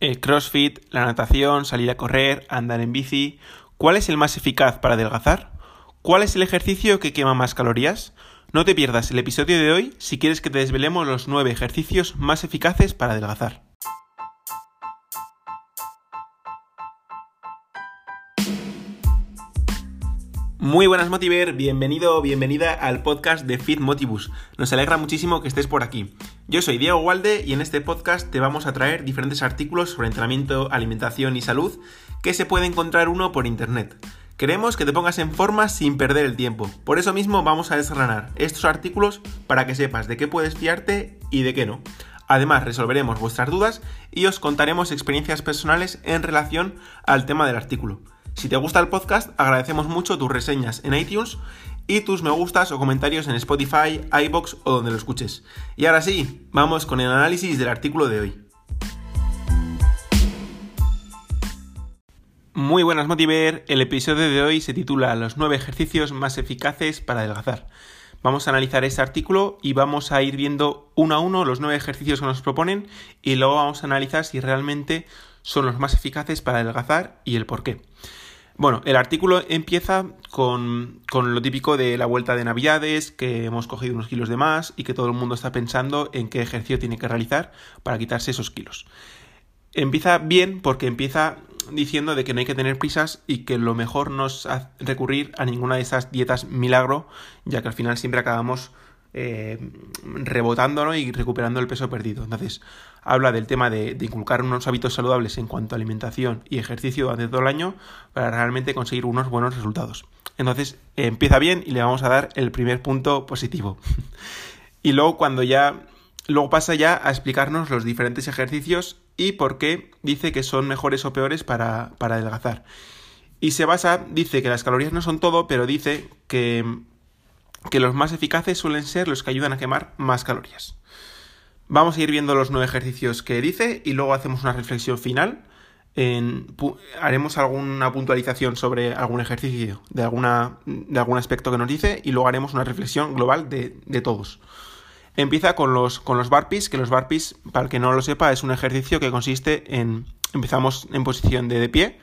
El CrossFit, la natación, salir a correr, andar en bici. ¿Cuál es el más eficaz para adelgazar? ¿Cuál es el ejercicio que quema más calorías? No te pierdas el episodio de hoy si quieres que te desvelemos los 9 ejercicios más eficaces para adelgazar. Muy buenas Motiver, bienvenido o bienvenida al podcast de Fit Motivus. Nos alegra muchísimo que estés por aquí. Yo soy Diego Walde y en este podcast te vamos a traer diferentes artículos sobre entrenamiento, alimentación y salud que se puede encontrar uno por internet. Queremos que te pongas en forma sin perder el tiempo. Por eso mismo vamos a desgranar estos artículos para que sepas de qué puedes fiarte y de qué no. Además, resolveremos vuestras dudas y os contaremos experiencias personales en relación al tema del artículo. Si te gusta el podcast, agradecemos mucho tus reseñas en iTunes y tus me gustas o comentarios en Spotify, iBox o donde lo escuches. Y ahora sí, vamos con el análisis del artículo de hoy. Muy buenas Motiver, el episodio de hoy se titula Los 9 ejercicios más eficaces para adelgazar. Vamos a analizar este artículo y vamos a ir viendo uno a uno los 9 ejercicios que nos proponen y luego vamos a analizar si realmente son los más eficaces para adelgazar y el por qué. Bueno, el artículo empieza con, lo típico de la vuelta de Navidades, que hemos cogido unos kilos de más y que todo el mundo está pensando en qué ejercicio tiene que realizar para quitarse esos kilos. Empieza bien porque empieza diciendo de que no hay que tener prisas y que lo mejor no es recurrir a ninguna de esas dietas milagro, ya que al final siempre acabamos eh, rebotando y recuperando el peso perdido. Entonces, habla del tema de, inculcar unos hábitos saludables en cuanto a alimentación y ejercicio durante todo el año para realmente conseguir unos buenos resultados. Entonces, empieza bien y le vamos a dar el primer punto positivo. y luego, cuando ya. Luego pasa ya a explicarnos los diferentes ejercicios y por qué dice que son mejores o peores para, para adelgazar. Y se basa, dice que las calorías no son todo, pero dice que que los más eficaces suelen ser los que ayudan a quemar más calorías. Vamos a ir viendo los nueve ejercicios que dice y luego hacemos una reflexión final. haremos alguna puntualización sobre algún ejercicio de, alguna, de algún aspecto que nos dice y luego haremos una reflexión global de, todos. Empieza con los, con los que los burpees, para el que no lo sepa, es un ejercicio que consiste en empezamos en posición de pie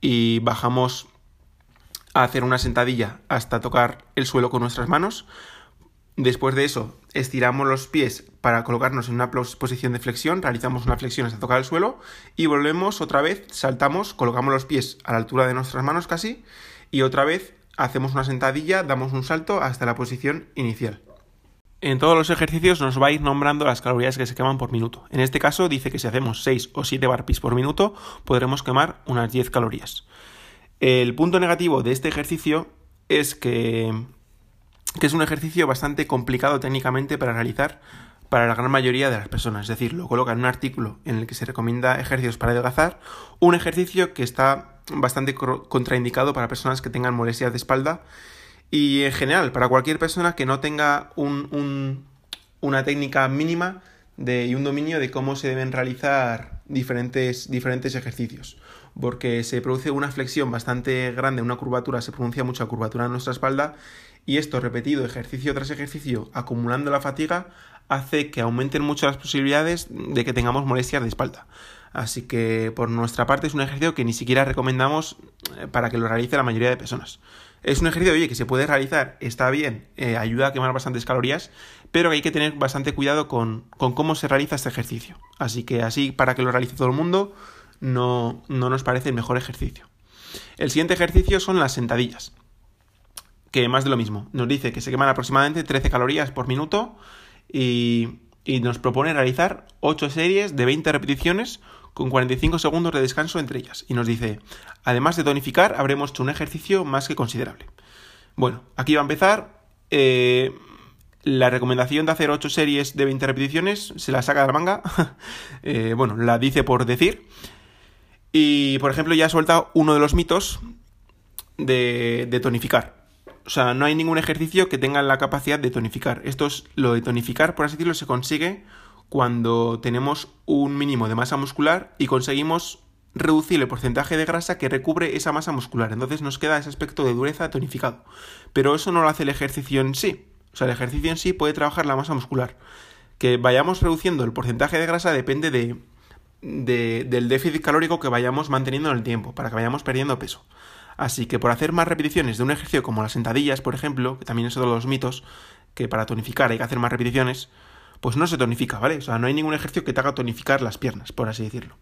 y bajamos a hacer una sentadilla hasta tocar el suelo con nuestras manos. Después de eso, estiramos los pies para colocarnos en una posición de flexión, realizamos una flexión hasta tocar el suelo y volvemos otra vez, saltamos, colocamos los pies a la altura de nuestras manos casi y otra vez hacemos una sentadilla, damos un salto hasta la posición inicial. En todos los ejercicios nos va a ir nombrando las calorías que se queman por minuto. En este caso dice que si hacemos 6 o 7 burpees por minuto podremos quemar unas 10 calorías. El punto negativo de este ejercicio es que, es un ejercicio bastante complicado técnicamente para realizar para la gran mayoría de las personas. Es decir, lo coloca en un artículo en el que se recomienda ejercicios para adelgazar, un ejercicio que está bastante contraindicado para personas que tengan molestias de espalda y en general para cualquier persona que no tenga una técnica mínima y un dominio de cómo se deben realizar diferentes, diferentes ejercicios porque se produce una flexión bastante grande, una curvatura, se pronuncia mucha curvatura en nuestra espalda y esto repetido ejercicio tras ejercicio acumulando la fatiga hace que aumenten mucho las posibilidades de que tengamos molestias de espalda. Así que por nuestra parte es un ejercicio que ni siquiera recomendamos eh, para que lo realice la mayoría de personas. Es un ejercicio, oye, que se puede realizar, está bien, eh, ayuda a quemar bastantes calorías, pero hay que tener bastante cuidado con, con cómo se realiza este ejercicio. Así que así, para que lo realice todo el mundo, no, no nos parece el mejor ejercicio. El siguiente ejercicio son las sentadillas, que más de lo mismo. Nos dice que se queman aproximadamente 13 calorías por minuto y, y nos propone realizar 8 series de 20 repeticiones con 45 segundos de descanso entre ellas. Y nos dice, además de tonificar, habremos hecho un ejercicio más que considerable. Bueno, aquí va a empezar. Eh, la recomendación de hacer 8 series de 20 repeticiones se la saca de la manga. Eh, bueno, la dice por decir. Y, por ejemplo, ya soltado uno de los mitos de, tonificar. O sea, no hay ningún ejercicio que tenga la capacidad de tonificar. Esto es lo de tonificar, por así decirlo, se consigue cuando tenemos un mínimo de masa muscular y conseguimos reducir el porcentaje de grasa que recubre esa masa muscular. Entonces nos queda ese aspecto de dureza tonificado. Pero eso no lo hace el ejercicio en sí. O sea, el ejercicio en sí puede trabajar la masa muscular. Que vayamos reduciendo el porcentaje de grasa depende de del déficit calórico que vayamos manteniendo en el tiempo, para que vayamos perdiendo peso. Así que por hacer más repeticiones de un ejercicio como las sentadillas, por ejemplo, que también es uno de los mitos, que para tonificar hay que hacer más repeticiones, pues no se tonifica, ¿vale? O sea, no hay ningún ejercicio que te haga tonificar las piernas, por así decirlo.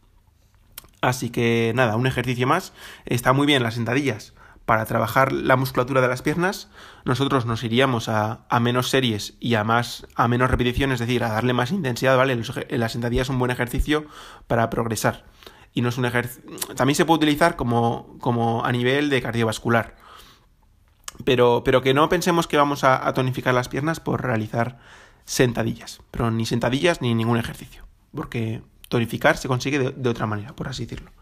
Así que nada, un ejercicio más. Está muy bien las sentadillas para trabajar la musculatura de las piernas, nosotros nos iríamos a, menos series y a más a menos repeticiones, es decir, a darle más intensidad, ¿vale? Las sentadillas es un buen ejercicio para progresar. Y no es un ejercicio. También se puede utilizar como, como a nivel de cardiovascular. Pero, pero que no pensemos que vamos a, tonificar las piernas por realizar sentadillas. Pero ni sentadillas ni ningún ejercicio. Porque tonificar se consigue de, de otra manera, por así decirlo.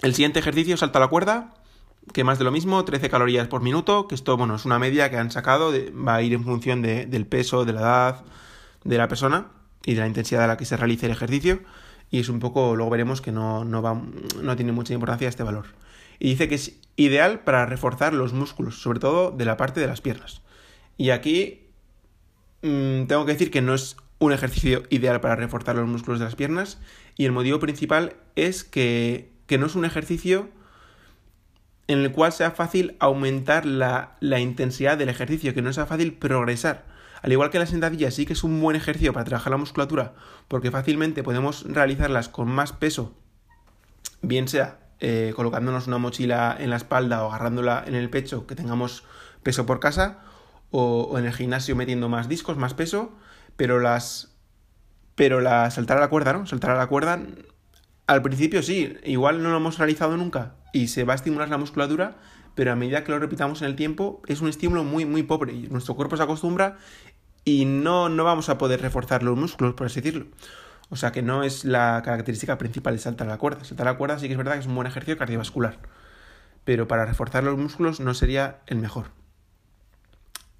El siguiente ejercicio, salta la cuerda que más de lo mismo, 13 calorías por minuto, que esto, bueno, es una media que han sacado, va a ir en función del peso, de la edad de la persona y de la intensidad a la que se realice el ejercicio, y es un poco, luego veremos que no, no, va, no tiene mucha importancia este valor. Y dice que es ideal para reforzar los músculos, sobre todo de la parte de las piernas. Y aquí mm, tengo que decir que no es un ejercicio ideal para reforzar los músculos de las piernas, y el motivo principal es que, que no es un ejercicio en el cual sea fácil aumentar la, intensidad del ejercicio, que no sea fácil progresar. Al igual que la sentadilla sí que es un buen ejercicio para trabajar la musculatura, porque fácilmente podemos realizarlas con más peso, bien sea eh, colocándonos una mochila en la espalda o agarrándola en el pecho, que tengamos peso por casa, o, o en el gimnasio metiendo más discos, más peso, pero las... Pero la saltar a la cuerda, ¿no? Saltar a la cuerda al principio sí, igual no lo hemos realizado nunca y se va a estimular la musculatura, pero a medida que lo repitamos en el tiempo es un estímulo muy, muy pobre. Y nuestro cuerpo se acostumbra y no, no vamos a poder reforzar los músculos, por así decirlo. O sea que no es la característica principal de saltar la cuerda. Saltar la cuerda sí que es verdad que es un buen ejercicio cardiovascular, pero para reforzar los músculos no sería el mejor.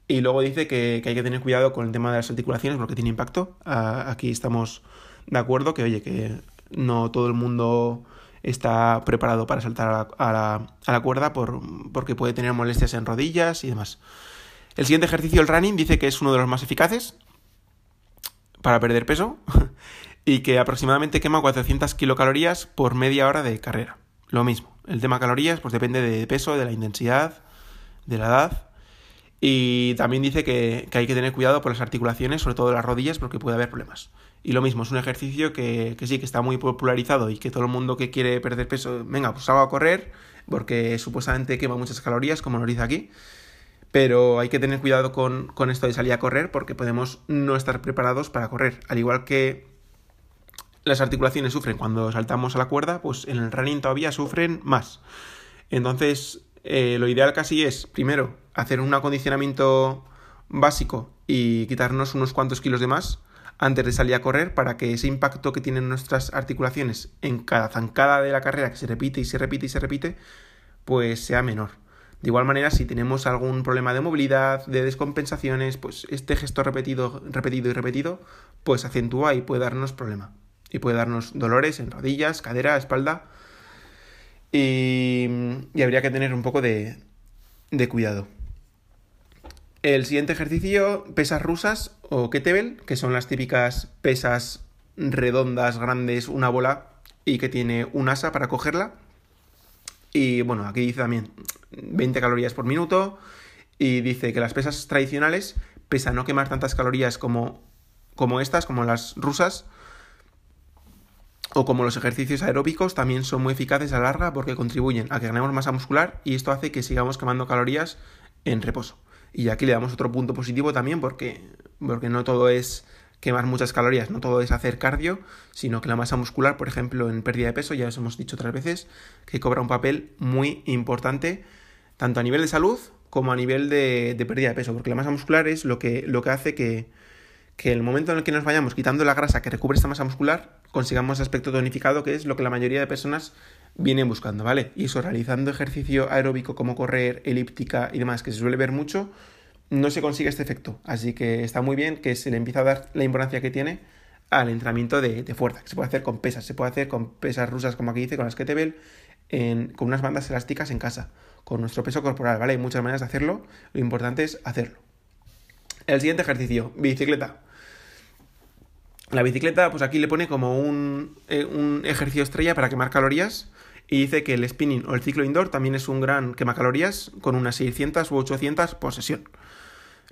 Y luego dice que, hay que tener cuidado con el tema de las articulaciones porque tiene impacto. Aquí estamos de acuerdo que, oye, que no todo el mundo está preparado para saltar a la, cuerda por, porque puede tener molestias en rodillas y demás. El siguiente ejercicio, el running, dice que es uno de los más eficaces para perder peso y que aproximadamente quema 400 kilocalorías por media hora de carrera. Lo mismo, el tema calorías pues depende de peso, de la intensidad, de la edad y también dice que, hay que tener cuidado por las articulaciones, sobre todo las rodillas, porque puede haber problemas. Y lo mismo, es un ejercicio que, sí, que está muy popularizado y que todo el mundo que quiere perder peso, venga, pues salga a correr, porque supuestamente quema muchas calorías, como nos dice aquí. Pero hay que tener cuidado con, con esto de salir a correr, porque podemos no estar preparados para correr. Al igual que las articulaciones sufren cuando saltamos a la cuerda, pues en el running todavía sufren más. Entonces, eh, lo ideal casi es, primero, hacer un acondicionamiento básico y quitarnos unos cuantos kilos de más antes de salir a correr para que ese impacto que tienen nuestras articulaciones en cada zancada de la carrera que se repite y se repite y se repite, pues sea menor. De igual manera, si tenemos algún problema de movilidad, de descompensaciones, pues este gesto repetido, repetido y repetido, pues acentúa y puede darnos problema. Y puede darnos dolores en rodillas, cadera, espalda, y, habría que tener un poco de, de cuidado. El siguiente ejercicio, pesas rusas o kettlebell, que son las típicas pesas redondas, grandes, una bola y que tiene un asa para cogerla. Y bueno, aquí dice también 20 calorías por minuto y dice que las pesas tradicionales, pese a no quemar tantas calorías como, como estas, como las rusas, o como los ejercicios aeróbicos también son muy eficaces a larga porque contribuyen a que ganemos masa muscular y esto hace que sigamos quemando calorías en reposo. Y aquí le damos otro punto positivo también porque, porque no todo es quemar muchas calorías, no todo es hacer cardio, sino que la masa muscular, por ejemplo, en pérdida de peso, ya os hemos dicho otras veces, que cobra un papel muy importante tanto a nivel de salud como a nivel de, de pérdida de peso, porque la masa muscular es lo que, lo que hace que, que el momento en el que nos vayamos quitando la grasa que recubre esta masa muscular, consigamos aspecto tonificado, que es lo que la mayoría de personas vienen buscando, ¿vale? Y eso realizando ejercicio aeróbico como correr, elíptica y demás, que se suele ver mucho, no se consigue este efecto. Así que está muy bien que se le empieza a dar la importancia que tiene al entrenamiento de, fuerza, que se puede hacer con pesas, se puede hacer con pesas rusas, como aquí dice, con las kettlebell, con unas bandas elásticas en casa, con nuestro peso corporal, ¿vale? Hay muchas maneras de hacerlo, lo importante es hacerlo. El siguiente ejercicio, bicicleta. La bicicleta, pues aquí le pone como un, eh, un ejercicio estrella para quemar calorías y dice que el spinning o el ciclo indoor también es un gran quemacalorías con unas 600 u 800 por sesión.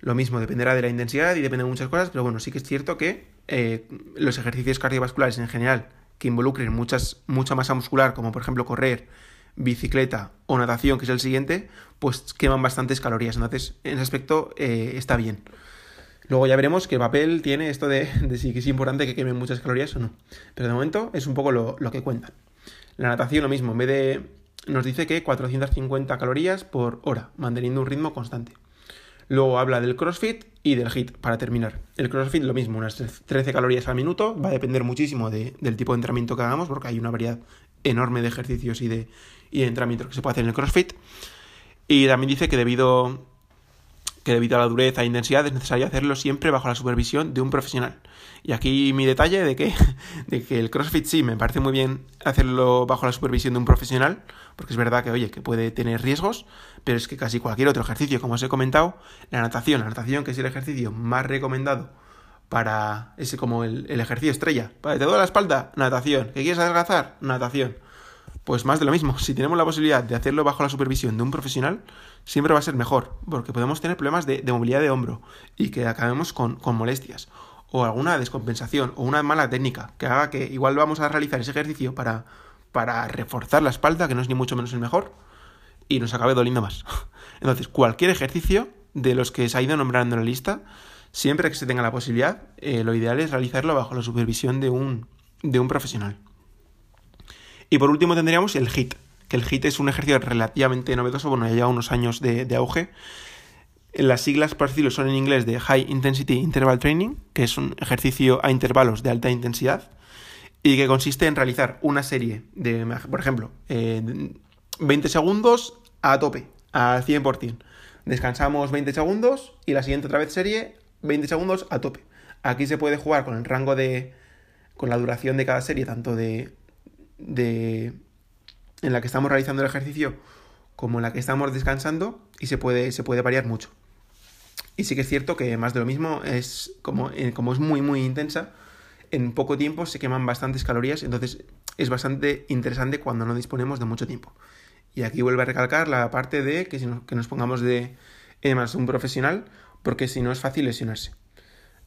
Lo mismo, dependerá de la intensidad y depende de muchas cosas, pero bueno, sí que es cierto que eh, los ejercicios cardiovasculares en general que involucren muchas, mucha masa muscular, como por ejemplo correr, bicicleta o natación, que es el siguiente, pues queman bastantes calorías. Entonces, en ese aspecto eh, está bien. Luego ya veremos qué papel tiene esto de, si es importante que quemen muchas calorías o no. Pero de momento es un poco lo, lo que cuentan. La natación lo mismo, en vez de... nos dice que 450 calorías por hora, manteniendo un ritmo constante. Luego habla del CrossFit y del HIT, para terminar. El CrossFit lo mismo, unas 13 calorías al minuto, va a depender muchísimo del tipo de entrenamiento que hagamos, porque hay una variedad enorme de ejercicios y de, y de entrenamientos que se puede hacer en el CrossFit. Y también dice que debido que debido a la dureza e intensidad es necesario hacerlo siempre bajo la supervisión de un profesional. Y aquí mi detalle de que, de que el CrossFit sí, me parece muy bien hacerlo bajo la supervisión de un profesional, porque es verdad que, oye, que puede tener riesgos, pero es que casi cualquier otro ejercicio, como os he comentado, la natación, la natación que es el ejercicio más recomendado para ese como el, ejercicio estrella. Para te duele la espalda, natación. ¿Que quieres adelgazar? Natación. Pues más de lo mismo, si tenemos la posibilidad de hacerlo bajo la supervisión de un profesional, siempre va a ser mejor, porque podemos tener problemas de, movilidad de hombro y que acabemos con, molestias, o alguna descompensación, o una mala técnica, que haga que igual vamos a realizar ese ejercicio para, para reforzar la espalda, que no es ni mucho menos el mejor, y nos acabe doliendo más. Entonces, cualquier ejercicio de los que se ha ido nombrando en la lista, siempre que se tenga la posibilidad, eh, lo ideal es realizarlo bajo la supervisión de un, de un profesional. Y por último tendríamos el HIT, que el HIT es un ejercicio relativamente novedoso, bueno, ya lleva unos años de, auge. Las siglas, por decirlo, son en inglés de High Intensity Interval Training, que es un ejercicio a intervalos de alta intensidad y que consiste en realizar una serie de, por ejemplo, 20 segundos a tope, al 100%. Descansamos 20 segundos y la siguiente otra vez serie 20 segundos a tope. Aquí se puede jugar con el rango de, con la duración de cada serie, tanto de de, en la que estamos realizando el ejercicio como en la que estamos descansando y se puede, se puede variar mucho. Y sí que es cierto que más de lo mismo es como, eh, como es muy muy intensa, en poco tiempo se queman bastantes calorías, entonces es bastante interesante cuando no disponemos de mucho tiempo. Y aquí vuelve a recalcar la parte de que, que nos pongamos de además un profesional, porque si no es fácil lesionarse.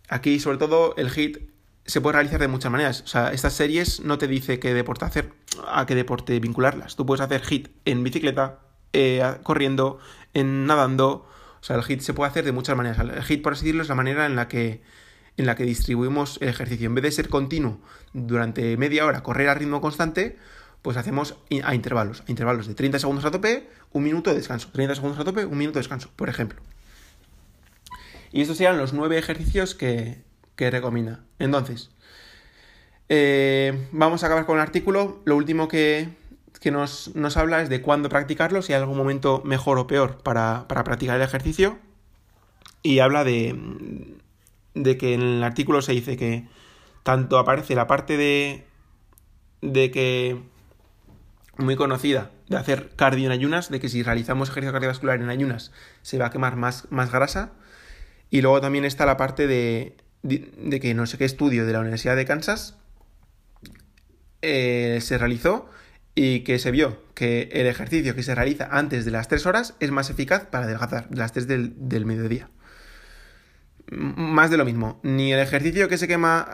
Aquí sobre todo el HIT se puede realizar de muchas maneras. O sea, estas series no te dice qué deporte hacer, a qué deporte vincularlas. Tú puedes hacer hit en bicicleta, eh, corriendo, en nadando. O sea, el hit se puede hacer de muchas maneras. El hit, por así decirlo, es la manera en la que en la que distribuimos el ejercicio. En vez de ser continuo durante media hora, correr a ritmo constante, pues hacemos a intervalos. A intervalos de 30 segundos a tope, un minuto de descanso. 30 segundos a tope, un minuto de descanso, por ejemplo. Y estos serían los nueve ejercicios que, que recomienda. Entonces, eh, vamos a acabar con el artículo. Lo último que, nos, habla es de cuándo practicarlo, si hay algún momento mejor o peor para, practicar el ejercicio. Y habla de, de que en el artículo se dice que tanto aparece la parte de, de que muy conocida de hacer cardio en ayunas, de que si realizamos ejercicio cardiovascular en ayunas se va a quemar más, más grasa. Y luego también está la parte de, de que no sé qué estudio de la Universidad de Kansas eh, se realizó y que se vio que el ejercicio que se realiza antes de las 3 horas es más eficaz para adelgazar, de las 3 del, mediodía. más de lo mismo, ni el ejercicio que se quema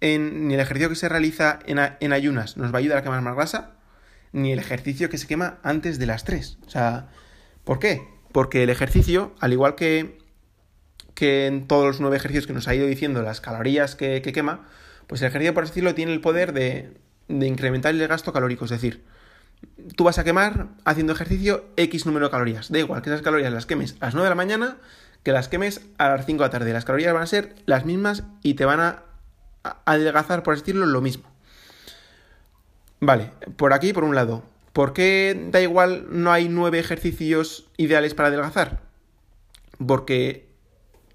en, ni el ejercicio que se realiza en, en, ayunas nos va a ayudar a quemar más grasa, ni el ejercicio que se quema antes de las 3. O sea, ¿por qué? Porque el ejercicio, al igual que que en todos los nueve ejercicios que nos ha ido diciendo las calorías que, quema, pues el ejercicio, por así decirlo, tiene el poder de, de incrementar el gasto calórico. Es decir, tú vas a quemar haciendo ejercicio X número de calorías. Da igual que esas calorías las quemes a las 9 de la mañana que las quemes a las 5 de la tarde. Las calorías van a ser las mismas y te van a adelgazar, por así decirlo, lo mismo. Vale, por aquí, por un lado. ¿Por qué da igual no hay nueve ejercicios ideales para adelgazar? Porque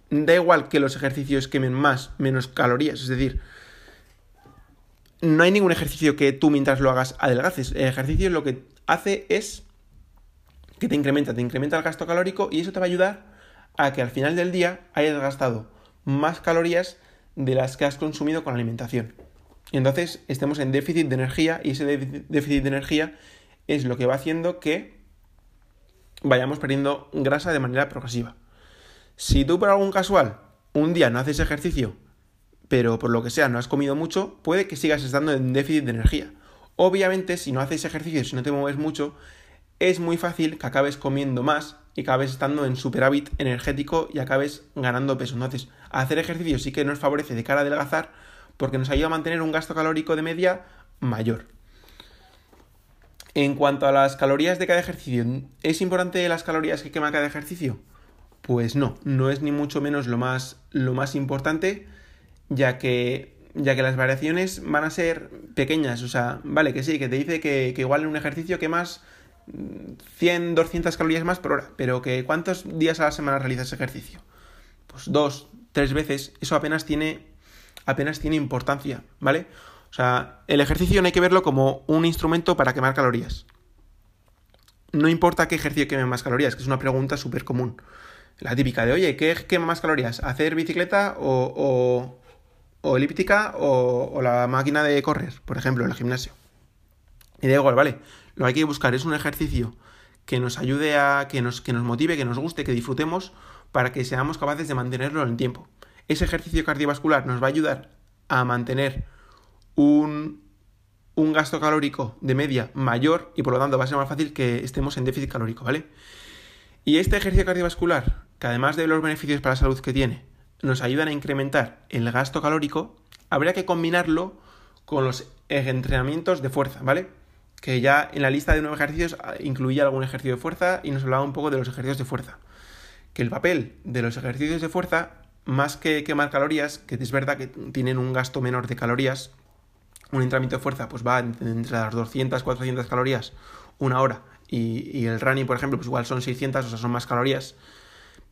da igual que los ejercicios quemen más, menos calorías. Es decir, no hay ningún ejercicio que tú mientras lo hagas adelgaces. El ejercicio lo que hace es que te incrementa, te incrementa el gasto calórico y eso te va a ayudar a que al final del día hayas gastado más calorías de las que has consumido con la alimentación. Y entonces estemos en déficit de energía y ese déficit de energía es lo que va haciendo que vayamos perdiendo grasa de manera progresiva. Si tú por algún casual un día no haces ejercicio, pero por lo que sea no has comido mucho, puede que sigas estando en déficit de energía. Obviamente, si no haces ejercicio, si no te mueves mucho, es muy fácil que acabes comiendo más y acabes estando en superávit energético y acabes ganando peso. Entonces, hacer ejercicio sí que nos favorece de cara a adelgazar porque nos ayuda a mantener un gasto calórico de media mayor. En cuanto a las calorías de cada ejercicio, ¿es importante las calorías que quema cada ejercicio? Pues no, no es ni mucho menos lo más, lo más importante, ya que ya que las variaciones van a ser pequeñas. O sea, vale, que sí, que te dice que, igual en un ejercicio quemas 100, 200 calorías más por hora, pero que ¿cuántos días a la semana realizas ejercicio? Pues dos, tres veces. Eso apenas tiene, apenas tiene importancia, ¿vale? O sea, el ejercicio no hay que verlo como un instrumento para quemar calorías. No importa qué ejercicio queme más calorías, que es una pregunta súper común. La típica de, oye, ¿qué quema más calorías? ¿Hacer bicicleta o, o elíptica o, la máquina de correr, por ejemplo, en el gimnasio. Y da igual, vale. Lo que hay que buscar es un ejercicio que nos ayude a, que nos, que nos motive, que nos guste, que disfrutemos, para que seamos capaces de mantenerlo en el tiempo. Ese ejercicio cardiovascular nos va a ayudar a mantener un, un gasto calórico de media mayor y por lo tanto va a ser más fácil que estemos en déficit calórico, ¿vale? Y este ejercicio cardiovascular, que además de los beneficios para la salud que tiene, nos ayudan a incrementar el gasto calórico, habría que combinarlo con los entrenamientos de fuerza, ¿vale? Que ya en la lista de nueve ejercicios ah, incluía algún ejercicio de fuerza y nos hablaba un poco de los ejercicios de fuerza. Que el papel de los ejercicios de fuerza, más que quemar calorías, que es verdad que tienen un gasto menor de calorías, un entrenamiento de fuerza pues va entre las 200, 400 calorías una hora y, y el running, por ejemplo, pues igual son 600, o sea, son más calorías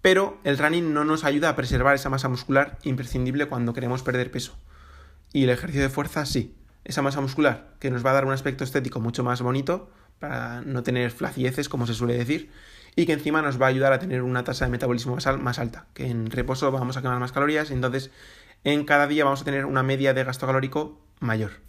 pero el running no nos ayuda a preservar esa masa muscular imprescindible cuando queremos perder peso. Y el ejercicio de fuerza sí, esa masa muscular que nos va a dar un aspecto estético mucho más bonito, para no tener flacieces, como se suele decir, y que encima nos va a ayudar a tener una tasa de metabolismo más alta, que en reposo vamos a quemar más calorías, entonces en cada día vamos a tener una media de gasto calórico mayor.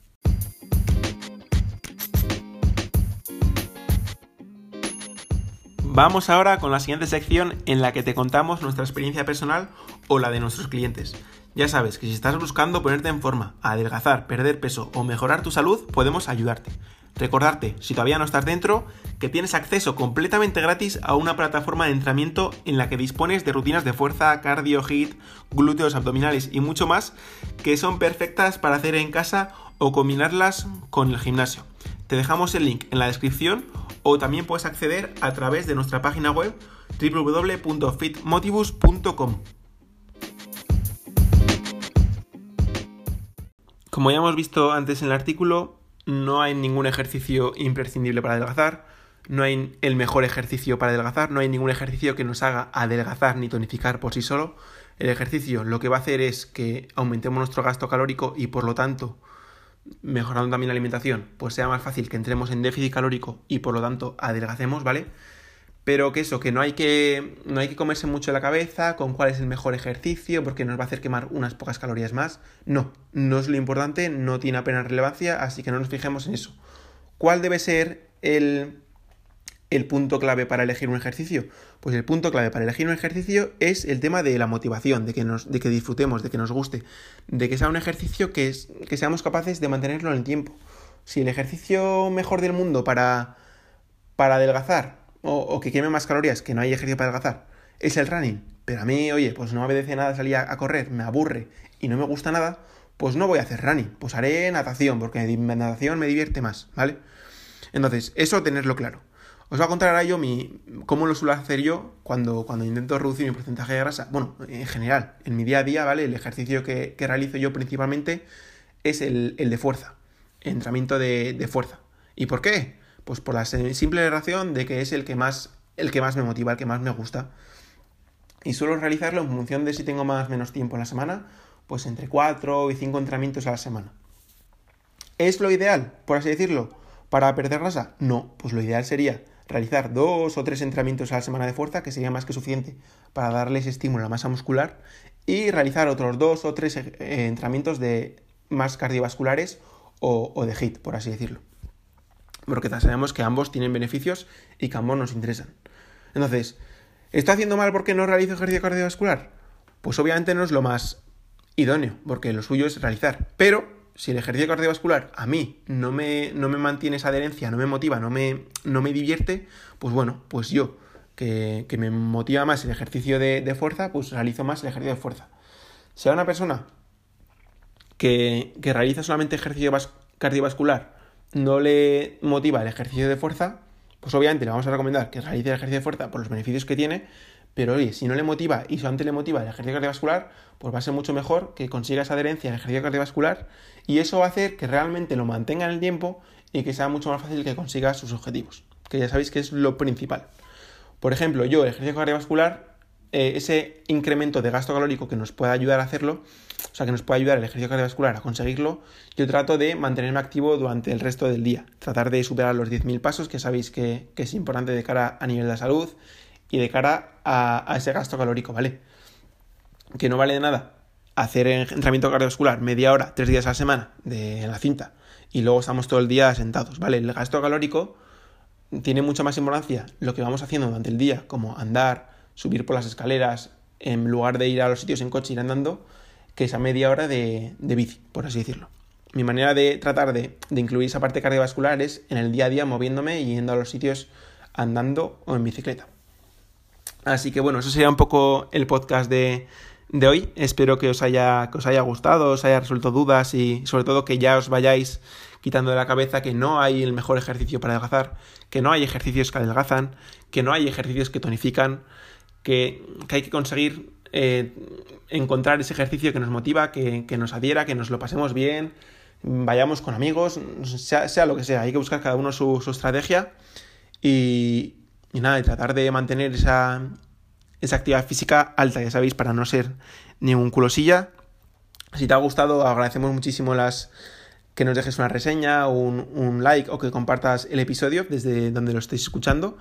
Vamos ahora con la siguiente sección en la que te contamos nuestra experiencia personal o la de nuestros clientes. Ya sabes que si estás buscando ponerte en forma, adelgazar, perder peso o mejorar tu salud, podemos ayudarte. Recordarte, si todavía no estás dentro, que tienes acceso completamente gratis a una plataforma de entrenamiento en la que dispones de rutinas de fuerza, cardio, hit, glúteos, abdominales y mucho más que son perfectas para hacer en casa o combinarlas con el gimnasio. Te dejamos el link en la descripción o también puedes acceder a través de nuestra página web www.fitmotivus.com. Como ya hemos visto antes en el artículo, no hay ningún ejercicio imprescindible para adelgazar, no hay el mejor ejercicio para adelgazar, no hay ningún ejercicio que nos haga adelgazar ni tonificar por sí solo. El ejercicio lo que va a hacer es que aumentemos nuestro gasto calórico y por lo tanto mejorando también la alimentación, pues sea más fácil que entremos en déficit calórico y por lo tanto adelgacemos, ¿vale? Pero que eso, que no hay que, no hay que comerse mucho la cabeza con cuál es el mejor ejercicio, porque nos va a hacer quemar unas pocas calorías más. No, no es lo importante, no tiene apenas relevancia, así que no nos fijemos en eso. ¿Cuál debe ser el, el punto clave para elegir un ejercicio? Pues el punto clave para elegir un ejercicio es el tema de la motivación, de que, nos, de que disfrutemos, de que nos guste, de que sea un ejercicio que, es, que seamos capaces de mantenerlo en el tiempo. Si el ejercicio mejor del mundo para, para adelgazar o, que queme más calorías, que no hay ejercicio para adelgazar, es el running, pero a mí, oye, pues no me apetece nada salir a, correr, me aburre y no me gusta nada, pues no voy a hacer running, pues haré natación, porque natación me divierte más, ¿vale? Entonces, eso tenerlo claro. Os voy a contar ahora yo mi, cómo lo suelo hacer yo cuando, cuando intento reducir mi porcentaje de grasa. Bueno, en general, en mi día a día, ¿vale? El ejercicio que, realizo yo principalmente es el, de fuerza, entrenamiento de, de, fuerza. ¿Y por qué? Pues por la simple razón de que es el que más, el que más me motiva, el que más me gusta. Y suelo realizarlo en función de si tengo más o menos tiempo en la semana, pues entre 4 y 5 entrenamientos a la semana. ¿Es lo ideal, por así decirlo, para perder grasa? No, pues lo ideal sería realizar dos o tres entrenamientos a la semana de fuerza, que sería más que suficiente para darle ese estímulo a la masa muscular, y realizar otros dos o tres eh, entrenamientos de más cardiovasculares o, de HIT, por así decirlo. Porque sabemos que ambos tienen beneficios y que ambos nos interesan. Entonces, ¿está haciendo mal porque no realizo ejercicio cardiovascular? Pues obviamente no es lo más idóneo, porque lo suyo es realizar. Pero si el ejercicio cardiovascular a mí no me, no me mantiene esa adherencia, no me motiva, no me, no me divierte, pues bueno, pues yo que, me motiva más el ejercicio de, fuerza, pues realizo más el ejercicio de fuerza. Si a una persona que, que realiza solamente ejercicio cardiovascular no le motiva el ejercicio de fuerza, pues obviamente le vamos a recomendar que realice el ejercicio de fuerza por los beneficios que tiene, pero oye, si no le motiva y solamente le motiva el ejercicio cardiovascular, pues va a ser mucho mejor que consiga esa adherencia al ejercicio cardiovascular y eso va a hacer que realmente lo mantenga en el tiempo y que sea mucho más fácil que consiga sus objetivos, que ya sabéis que es lo principal. Por ejemplo, yo, el ejercicio cardiovascular, eh, ese incremento de gasto calórico que nos pueda ayudar a hacerlo, o sea, que nos puede ayudar el ejercicio cardiovascular a conseguirlo, yo trato de mantenerme activo durante el resto del día. Tratar de superar los 10.000 pasos, que sabéis que, es importante de cara a nivel de salud y de cara a, ese gasto calórico, ¿vale? Que no vale de nada hacer entrenamiento cardiovascular media hora, tres días a la semana de la cinta y luego estamos todo el día sentados, ¿vale? El gasto calórico tiene mucha más importancia lo que vamos haciendo durante el día, como andar, subir por las escaleras, en lugar de ir a los sitios en coche, ir andando, que esa media hora de, bici, por así decirlo. Mi manera de tratar de, incluir esa parte cardiovascular es en el día a día moviéndome y yendo a los sitios andando o en bicicleta. Así que bueno, eso sería un poco el podcast de, de hoy. Espero que os haya, que os haya gustado, os haya resuelto dudas y sobre todo que ya os vayáis quitando de la cabeza que no hay el mejor ejercicio para adelgazar, que no hay ejercicios que adelgazan, que no hay ejercicios que tonifican, que, hay que conseguir eh, encontrar ese ejercicio que nos motiva, que, nos adhiera, que nos lo pasemos bien, vayamos con amigos, sea, lo que sea, hay que buscar cada uno su, estrategia y, y nada, y tratar de mantener esa, esa actividad física alta, ya sabéis, para no ser ni un culosilla. Si te ha gustado, agradecemos muchísimo las, que nos dejes una reseña, un, un like o que compartas el episodio desde donde lo estéis escuchando.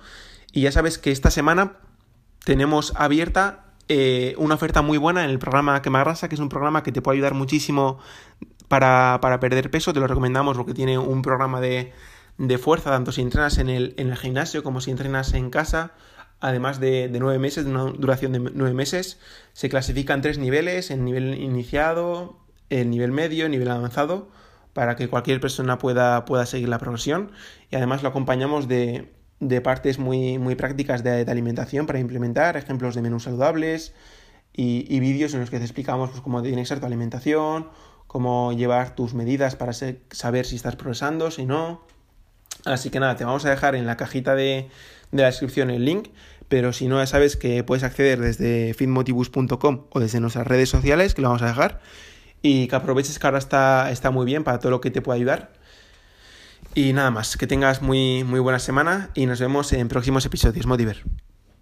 Y ya sabes que esta semana tenemos abierta eh, una oferta muy buena en el programa Quema Grasa, que es un programa que te puede ayudar muchísimo para, perder peso. Te lo recomendamos porque tiene un programa de, de fuerza, tanto si entrenas en el, en el, gimnasio como si entrenas en casa. Además de, de nueve meses, de una duración de nueve meses, se clasifican tres niveles, el nivel iniciado, el nivel medio, el nivel avanzado para que cualquier persona pueda, pueda seguir la progresión y además lo acompañamos de, de partes muy, muy prácticas de, alimentación para implementar, ejemplos de menús saludables y, vídeos en los que te explicamos pues, cómo tiene que ser tu alimentación, cómo llevar tus medidas para saber si estás progresando, si no. Así que nada, te vamos a dejar en la cajita de, de la descripción el link, pero si no ya sabes que puedes acceder desde fitmotivus.com o desde nuestras redes sociales, que lo vamos a dejar y que aproveches que ahora está, está muy bien para todo lo que te pueda ayudar. Y nada más, que tengas muy, muy buena semana y nos vemos en próximos episodios. Motiver.